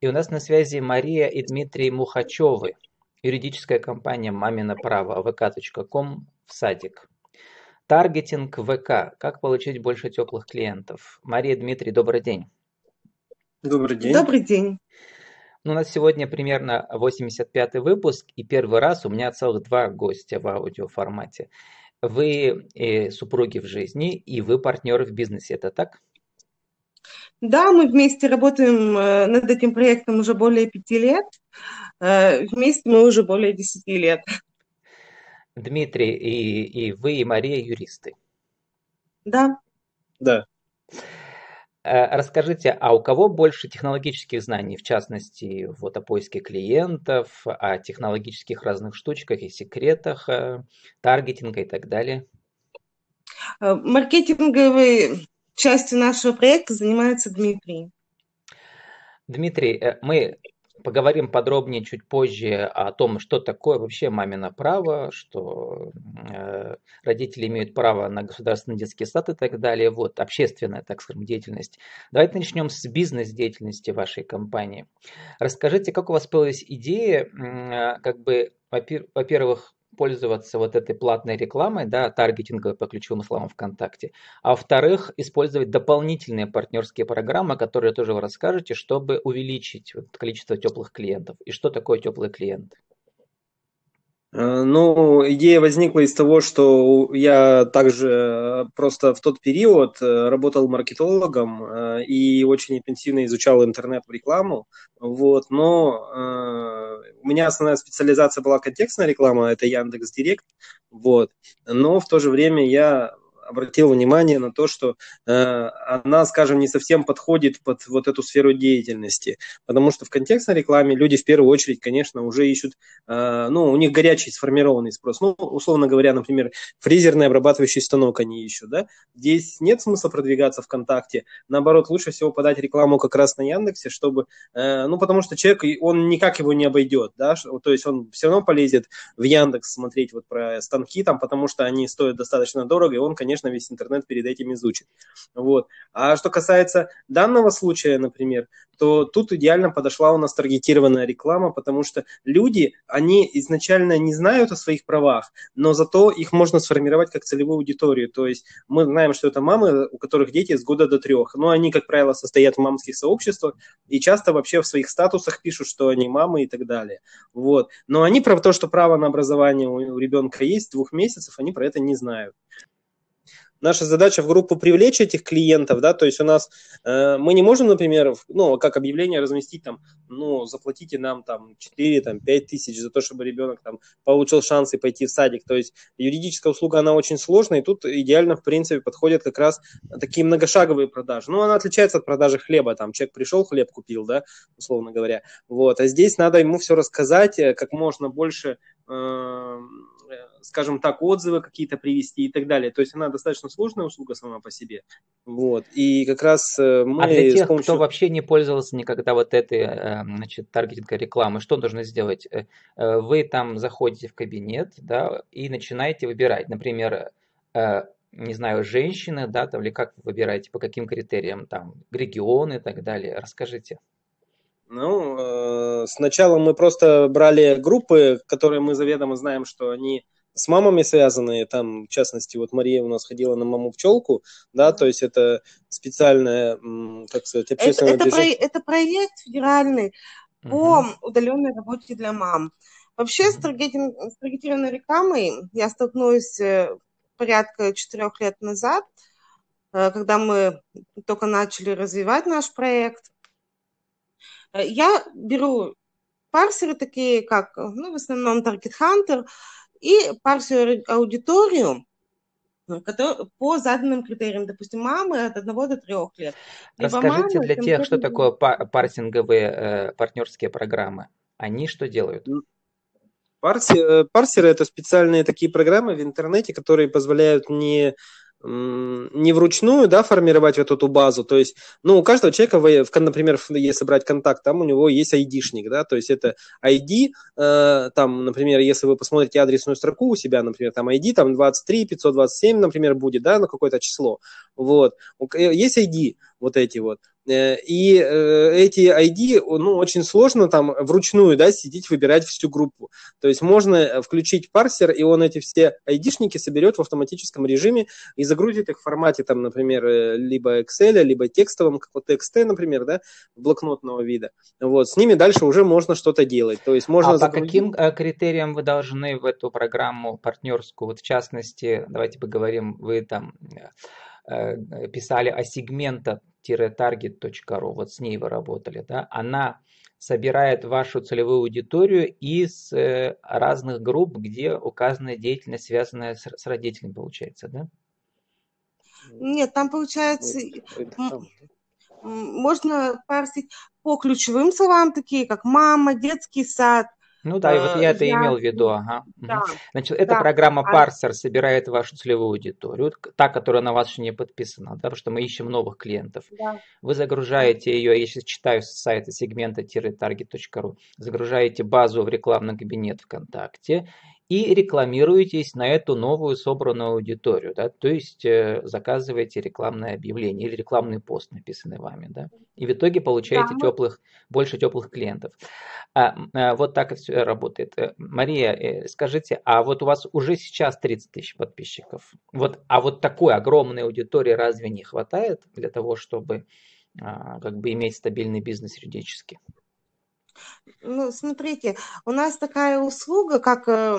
И у нас на связи Мария и Дмитрий Мухачевы, юридическая компания «Мамино право», vk.com в садик. Таргетинг ВК. Как получить больше теплых клиентов? Мария, Дмитрий, добрый день. Добрый день. Добрый день. Ну, у нас сегодня примерно 85-й выпуск, и первый раз у меня целых два гостя в аудиоформате. Вы э, супруги в жизни, и вы партнеры в бизнесе, это так? Да, мы вместе работаем э, над этим проектом уже более пяти лет. Э, вместе мы уже более десяти лет. Дмитрий, и, и вы, и Мария юристы. Да. Да. Э, расскажите, а у кого больше технологических знаний, в частности, вот о поиске клиентов, о технологических разных штучках и секретах, таргетинга и так далее? Маркетинговые частью нашего проекта занимается Дмитрий. Дмитрий, э, мы поговорим подробнее чуть позже о том, что такое вообще мамино право, что э, родители имеют право на государственный детский сад и так далее. Вот, общественная, так скажем, деятельность. Давайте начнем с бизнес-деятельности вашей компании. Расскажите, как у вас появилась идея, э, как бы, во-первых, пользоваться вот этой платной рекламой, да, таргетинговой по ключевым словам ВКонтакте, а во-вторых, использовать дополнительные партнерские программы, которые тоже вы расскажете, чтобы увеличить количество теплых клиентов. И что такое теплый клиент? Э, ну, идея возникла из того, что я также э, просто в тот период э, работал маркетологом и очень интенсивно изучал интернет-рекламу. Вот, но у меня основная специализация была контекстная реклама, это Яндекс Директ. Вот, но в то же время я обратил внимание на то, что э, она, скажем, не совсем подходит под вот эту сферу деятельности, потому что в контекстной рекламе люди в первую очередь, конечно, уже ищут, э, ну, у них горячий сформированный спрос, ну, условно говоря, например, фрезерный обрабатывающий станок они ищут, да, здесь нет смысла продвигаться ВКонтакте, наоборот, лучше всего подать рекламу как раз на Яндексе, чтобы, э, ну, потому что человек, он никак его не обойдет, да, то есть он все равно полезет в Яндекс смотреть вот про станки там, потому что они стоят достаточно дорого, и он, конечно, конечно, весь интернет перед этим изучит. Вот. А что касается данного случая, например, то тут идеально подошла у нас таргетированная реклама, потому что люди, они изначально не знают о своих правах, но зато их можно сформировать как целевую аудиторию. То есть мы знаем, что это мамы, у которых дети с года до трех. Но они, как правило, состоят в мамских сообществах и часто вообще в своих статусах пишут, что они мамы и так далее. Вот. Но они про то, что право на образование у ребенка есть двух месяцев, они про это не знают наша задача в группу привлечь этих клиентов, да, то есть у нас э, мы не можем, например, ну, как объявление разместить там, ну, заплатите нам там 4, там 5 тысяч за то, чтобы ребенок там получил шанс и пойти в садик, то есть юридическая услуга, она очень сложная, и тут идеально, в принципе, подходят как раз такие многошаговые продажи, ну, она отличается от продажи хлеба, там, человек пришел, хлеб купил, да, условно говоря, вот, а здесь надо ему все рассказать, э, как можно больше э, скажем так, отзывы какие-то привести и так далее. То есть она достаточно сложная услуга сама по себе. Вот. И как раз э, мы... А для тех, помощью... кто вообще не пользовался никогда вот этой, э, значит, таргетинговой рекламы, что нужно сделать? Э, вы там заходите в кабинет, да, и начинаете выбирать, например, не знаю, женщины, да, там, или как вы выбираете, по каким критериям, там, регионы и так далее. Расскажите. Ну, сначала мы просто брали группы, которые мы заведомо знаем, что они с мамами связанные, там, в частности, вот Мария у нас ходила на маму пчелку, да, то есть это специальная, как сказать, общественное это, это, движение. Про, это проект федеральный по угу. удаленной работе для мам. Вообще с, таргетинг, с таргетированной рекламой я столкнулась э, порядка четырех лет назад, э, когда мы только начали развивать наш проект. Э, я беру парсеры такие, как, ну, в основном Target Hunter, и парсию аудиторию э, по заданным критериям, допустим, мамы от 1 до 3 лет. Расскажите мамы, для тех, что такое парсинговые э, партнерские программы. Они что делают? Парси, э, парсеры – это специальные такие программы в интернете, которые позволяют не не вручную, да, формировать вот эту базу, то есть, ну, у каждого человека, например, если брать контакт, там у него есть айдишник, да, то есть это ID, э, там, например, если вы посмотрите адресную строку у себя, например, там ID, там 23, 527, например, будет, да, на какое-то число, вот, э, есть ID, вот эти вот. Э, и э, эти ID, ну, очень сложно там вручную, да, сидеть, выбирать всю группу. То есть можно включить парсер, и он эти все ID-шники соберет в автоматическом режиме и загрузит их в формате, там, например, э, либо Excel, либо текстовом, как вот TXT, например, да, блокнотного вида. Вот, с ними дальше уже можно что-то делать. То есть можно а загрузить... по каким критериям вы должны в эту программу партнерскую, вот в частности, давайте поговорим, вы там писали о сегмента target.ru, вот с ней вы работали, да, она собирает вашу целевую аудиторию из э, разных групп, где указана деятельность, связанная с, с родителями, получается, да? Нет, там получается, можно парсить по ключевым словам, такие как мама, детский сад, ну да, и вот я это имел в виду. Ага. Да, Значит, эта да. программа а Parser собирает вашу целевую аудиторию, та, которая на вас еще не подписана, да, потому что мы ищем новых клиентов. Да. Вы загружаете ее, я сейчас читаю с сайта сегмента-target.ru, загружаете базу в рекламный кабинет ВКонтакте и рекламируетесь на эту новую собранную аудиторию, да, то есть э, заказываете рекламное объявление или рекламный пост, написанный вами, да, и в итоге получаете да. теплых, больше теплых клиентов. А, а, вот так и все работает. Э, Мария, э, скажите, а вот у вас уже сейчас 30 тысяч подписчиков, вот, а вот такой огромной аудитории разве не хватает для того, чтобы а, как бы иметь стабильный бизнес юридически? Ну, смотрите, у нас такая услуга, как э,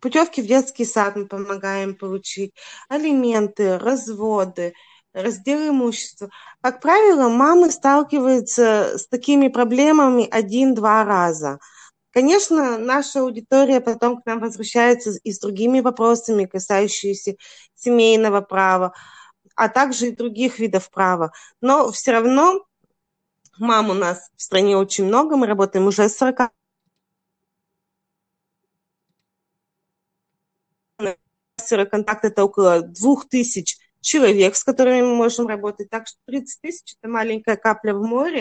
путевки в детский сад мы помогаем получить, алименты, разводы, раздел имущества. Как правило, мамы сталкиваются с такими проблемами один-два раза. Конечно, наша аудитория потом к нам возвращается и с другими вопросами, касающимися семейного права, а также и других видов права. Но все равно Мам у нас в стране очень много, мы работаем уже с 40 контакт это около двух тысяч человек, с которыми мы можем работать. Так что 30 тысяч – это маленькая капля в море.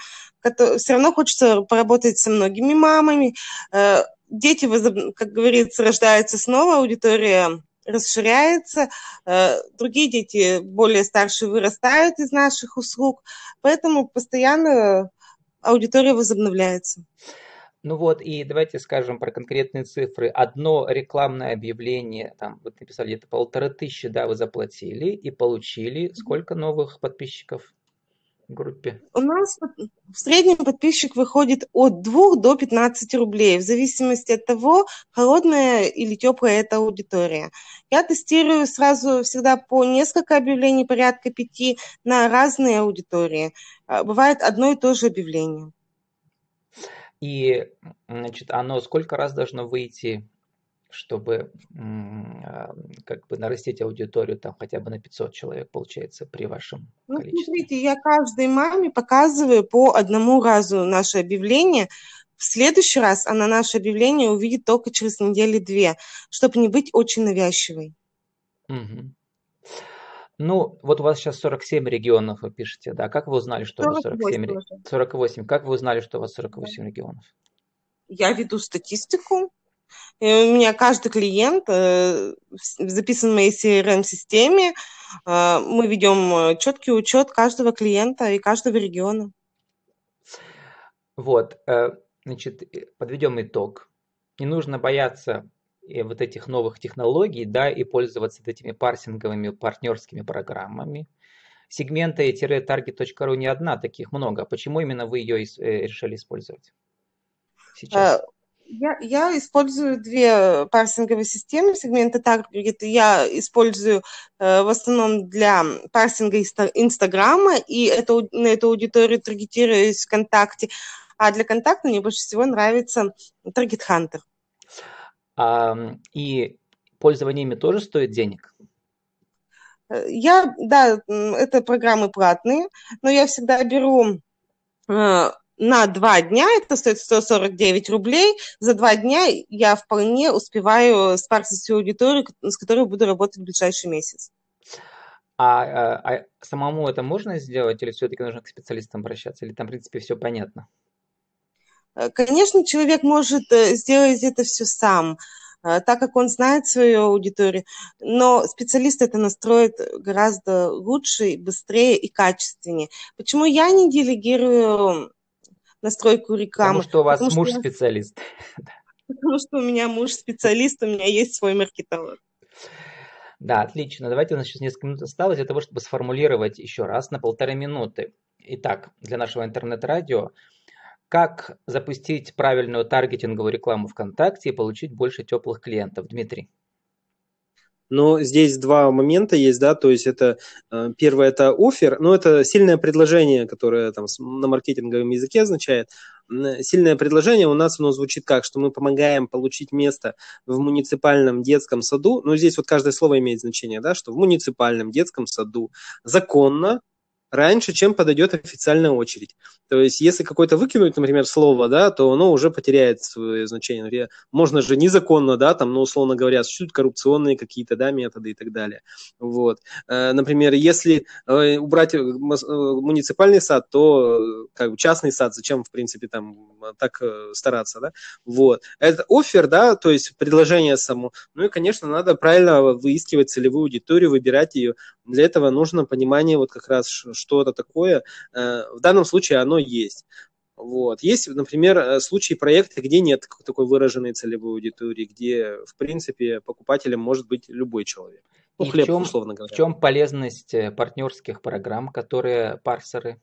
Все равно хочется поработать со многими мамами. Э, дети, как говорится, рождаются снова, аудитория расширяется, э, другие дети более старшие вырастают из наших услуг, поэтому постоянно аудитория возобновляется. Ну вот, и давайте скажем про конкретные цифры. Одно рекламное объявление, там вы написали где-то полторы тысячи, да, вы заплатили и получили сколько новых подписчиков? Группе? У нас в среднем подписчик выходит от 2 до 15 рублей, в зависимости от того, холодная или теплая эта аудитория. Я тестирую сразу всегда по несколько объявлений, порядка пяти, на разные аудитории. А, бывает одно и то же объявление. И, значит, оно сколько раз должно выйти чтобы а, как бы нарастить аудиторию там хотя бы на 500 человек, получается, при вашем ну, количестве? Смотрите, я каждой маме показываю по одному разу наше объявление. В следующий раз она наше объявление увидит только через недели-две, чтобы не быть очень навязчивой. Угу. Ну, вот у вас сейчас 47 регионов, вы пишете, да? Как вы узнали, что у вас 47 регионов? 48. Как вы узнали, что у вас 48 да. регионов? Я веду статистику. И у меня каждый клиент э, записан в моей CRM-системе. Э, мы ведем э, четкий учет каждого клиента и каждого региона. Вот, значит, подведем итог. Не нужно бояться вот этих новых технологий, да, и пользоваться этими парсинговыми партнерскими программами. Сегменты-target.ru не одна, таких много. Почему именно вы ее решили использовать сейчас? Я, я использую две парсинговые системы сегмента Target. Я использую э, в основном для парсинга Инстаграма, и это, на эту аудиторию таргетируюсь ВКонтакте. А для контакта мне больше всего нравится Target Hunter. А, и пользование ими тоже стоит денег? Э, я, да, это программы платные, но я всегда беру э, на два дня, это стоит 149 рублей, за два дня я вполне успеваю спарсить всю аудиторию, с которой буду работать в ближайший месяц. А, а, а самому это можно сделать или все-таки нужно к специалистам обращаться? Или там, в принципе, все понятно? Э, конечно, человек может э, сделать это все сам. так как он знает свою аудиторию, но специалист это настроит гораздо лучше, быстрее и качественнее. Почему я не делегирую настройку рекламы? Потому что у вас Потому муж что... специалист. Потому что у меня муж специалист, у меня есть свой маркетолог. Да, отлично. Давайте у нас сейчас несколько минут осталось для того, чтобы сформулировать еще раз на полторы минуты. Итак, для нашего интернет-радио, как запустить правильную таргетинговую рекламу ВКонтакте и получить больше теплых клиентов? Дмитрий. Но здесь два момента есть, да, то есть это э, первое это офер, но это сильное предложение, которое там на маркетинговом языке означает. Сильное предложение у нас оно звучит как, что мы помогаем получить место в муниципальном детском саду. Ну, здесь вот каждое слово имеет значение, да, что в муниципальном детском саду законно раньше, чем подойдет официальная очередь. То есть, если какой-то выкинуть, например, слово, да, то оно уже потеряет свое значение. Например, можно же незаконно, да, там, ну, условно говоря, существуют коррупционные какие-то, да, методы и так далее. Вот. Э, например, если э, убрать э, муниципальный сад, то как бы частный сад, зачем, в принципе, там так стараться, да? Вот. Это офер, да, то есть предложение само. Ну и, конечно, надо правильно выискивать целевую аудиторию, выбирать ее. Для этого нужно понимание вот как раз, что это такое. В данном случае оно есть. Вот. Есть, например, э, случаи проекта, где нет такой выраженной целевой аудитории, где, в принципе, покупателем может быть любой человек. Ну, И хлеб, в чем, условно говоря. В чем полезность э, партнерских программ, которые парсеры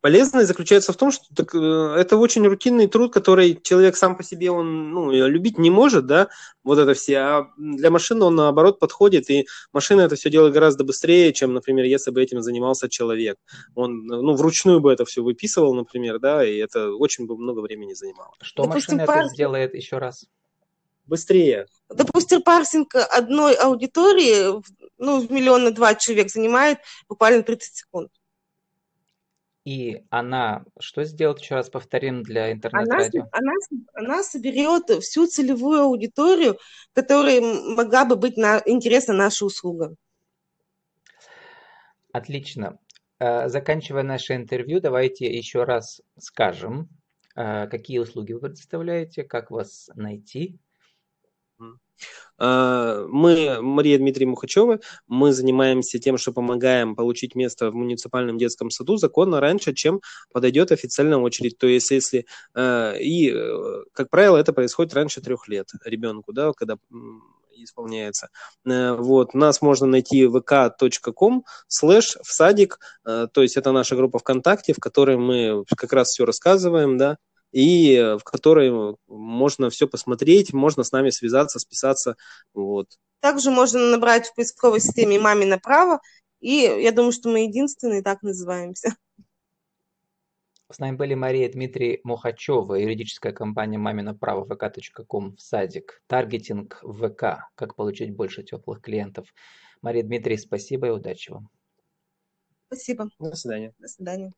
Полезность заключается в том, что так, э, это очень рутинный труд, который человек сам по себе он ну, любить не может, да, вот это все. А для машины он наоборот подходит, и машина это все делает гораздо быстрее, чем, например, если бы этим занимался человек. Он ну, вручную бы это все выписывал, например, да, и это очень бы много времени занимало. Что Допустим, машина парсинг... это сделает еще раз? Быстрее. Допустим, парсинг одной аудитории, ну, в миллиона два человек занимает буквально 30 секунд. И она что сделает, еще раз повторим для интернет-радио? Она, она, она соберет всю целевую аудиторию, которой могла бы быть на, интересна наша услуга. Отлично. Э, заканчивая наше интервью, давайте еще раз скажем, э, какие услуги вы предоставляете, как вас найти. А, мы, Мария Дмитрий Мухачева, мы занимаемся тем, что помогаем получить место в муниципальном детском саду законно раньше, чем подойдет официальная очередь. То есть, если а, и, э, как правило, это происходит раньше трех лет ребенку, да, когда исполняется. Э, вот, нас можно найти vk.com слэш в садик, э, то есть это наша группа ВКонтакте, в которой мы как раз все рассказываем, да, и э, в которой можно все посмотреть, можно с нами связаться, списаться. Вот. Также можно набрать в поисковой системе «Мамино право», и я думаю, что мы единственные так называемся. С нами были Мария Дмитрий Мухачева, юридическая компания «Мамино право» vk.com в садик, таргетинг ВК, как получить больше теплых клиентов. Мария Дмитрий, спасибо и удачи вам. Спасибо. До свидания. До свидания.